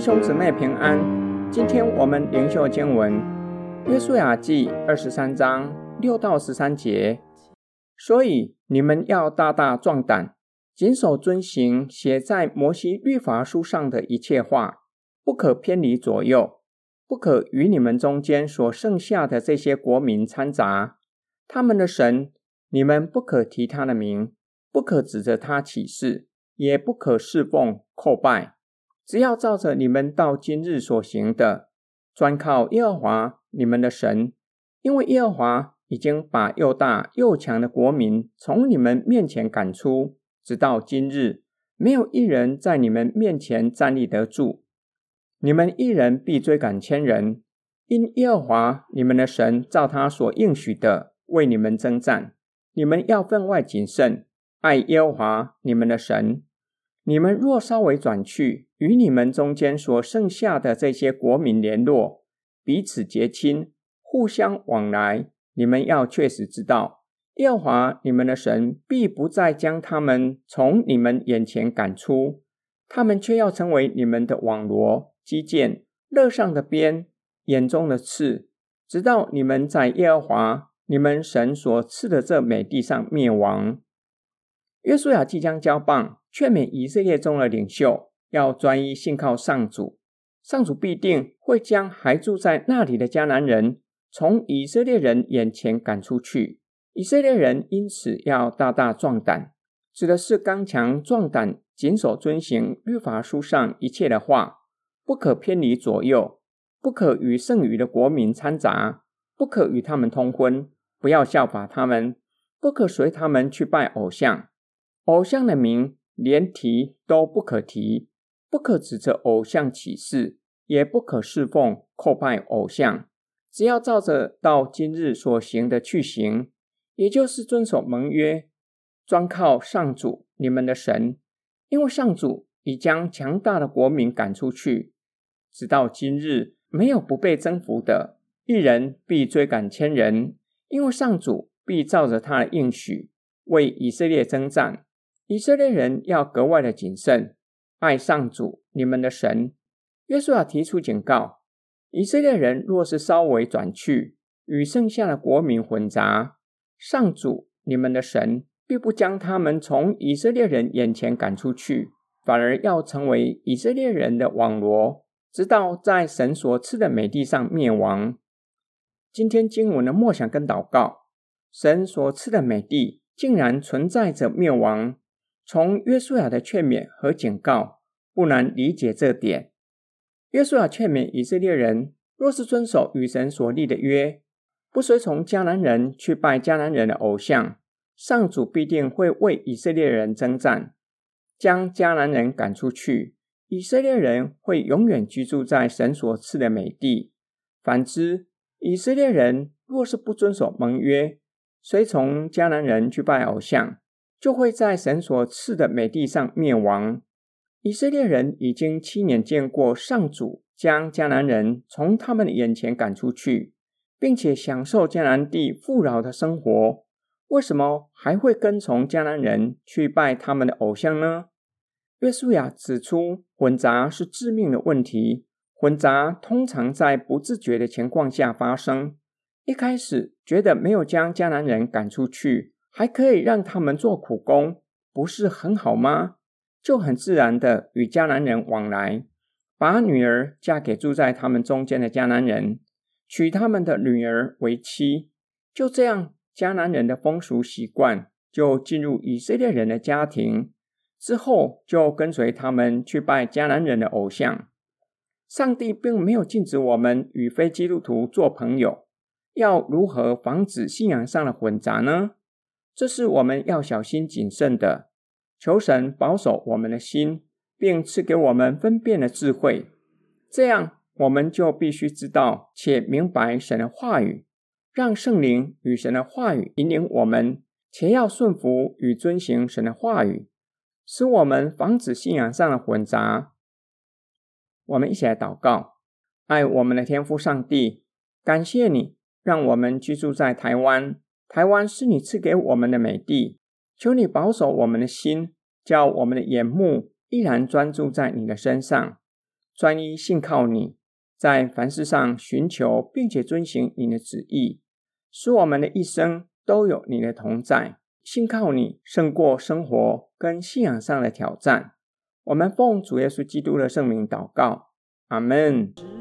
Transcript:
兄姊妹平安。今天我们灵修经文《约书亚记》二十三章六到十三节。所以你们要大大壮胆，谨守遵行写在摩西律法书上的一切话，不可偏离左右，不可与你们中间所剩下的这些国民掺杂。他们的神，你们不可提他的名，不可指着他起誓，也不可侍奉叩拜。只要照着你们到今日所行的，专靠耶和华你们的神，因为耶和华已经把又大又强的国民从你们面前赶出，直到今日，没有一人在你们面前站立得住。你们一人必追赶千人，因耶和华你们的神照他所应许的为你们征战。你们要分外谨慎，爱耶和华你们的神。你们若稍微转去，与你们中间所剩下的这些国民联络，彼此结亲，互相往来，你们要确实知道，耶和华你们的神必不再将他们从你们眼前赶出，他们却要成为你们的网罗、机槛、肋上的鞭、眼中的刺，直到你们在耶和华你们神所赐的这美地上灭亡。约书亚即将交棒，劝勉以色列中的领袖要专一信靠上主，上主必定会将还住在那里的迦南人从以色列人眼前赶出去。以色列人因此要大大壮胆，指的是刚强壮胆，谨守遵行律法书上一切的话，不可偏离左右，不可与剩余的国民掺杂，不可与他们通婚，不要效法他们，不可随他们去拜偶像。偶像的名连提都不可提，不可指着偶像起誓，也不可侍奉叩拜偶像。只要照着到今日所行的去行，也就是遵守盟约，专靠上主你们的神。因为上主已将强大的国民赶出去，直到今日没有不被征服的，一人必追赶千人。因为上主必照着他的应许为以色列征战。以色列人要格外的谨慎，爱上主你们的神。约书亚提出警告：以色列人若是稍微转去，与剩下的国民混杂，上主你们的神必不将他们从以色列人眼前赶出去，反而要成为以色列人的网罗，直到在神所赐的美地上灭亡。今天经文的默想跟祷告，神所赐的美地竟然存在着灭亡。从约书亚的劝勉和警告，不难理解这点。约书亚劝勉以色列人，若是遵守与神所立的约，不随从迦南人去拜迦南人的偶像，上主必定会为以色列人征战，将迦南人赶出去。以色列人会永远居住在神所赐的美地。反之，以色列人若是不遵守盟约，随从迦南人去拜偶像，就会在神所赐的美地上灭亡。以色列人已经亲眼见过上主将迦南人从他们的眼前赶出去，并且享受迦南地富饶的生活，为什么还会跟从迦南人去拜他们的偶像呢？约书亚指出，混杂是致命的问题。混杂通常在不自觉的情况下发生。一开始觉得没有将迦南人赶出去。还可以让他们做苦工，不是很好吗？就很自然的与迦南人往来，把女儿嫁给住在他们中间的迦南人，娶他们的女儿为妻。就这样，迦南人的风俗习惯就进入以色列人的家庭，之后就跟随他们去拜迦南人的偶像。上帝并没有禁止我们与非基督徒做朋友，要如何防止信仰上的混杂呢？这是我们要小心谨慎的，求神保守我们的心，并赐给我们分辨的智慧。这样，我们就必须知道且明白神的话语，让圣灵与神的话语引领我们，且要顺服与遵行神的话语，使我们防止信仰上的混杂。我们一起来祷告：爱我们的天父上帝，感谢你让我们居住在台湾。台湾是你赐给我们的美地，求你保守我们的心，叫我们的眼目依然专注在你的身上。专一信靠你，在凡事上寻求并且遵行你的旨意，使我们的一生都有你的同在。信靠你胜过生活跟信仰上的挑战。我们奉主耶稣基督的圣名祷告，阿门。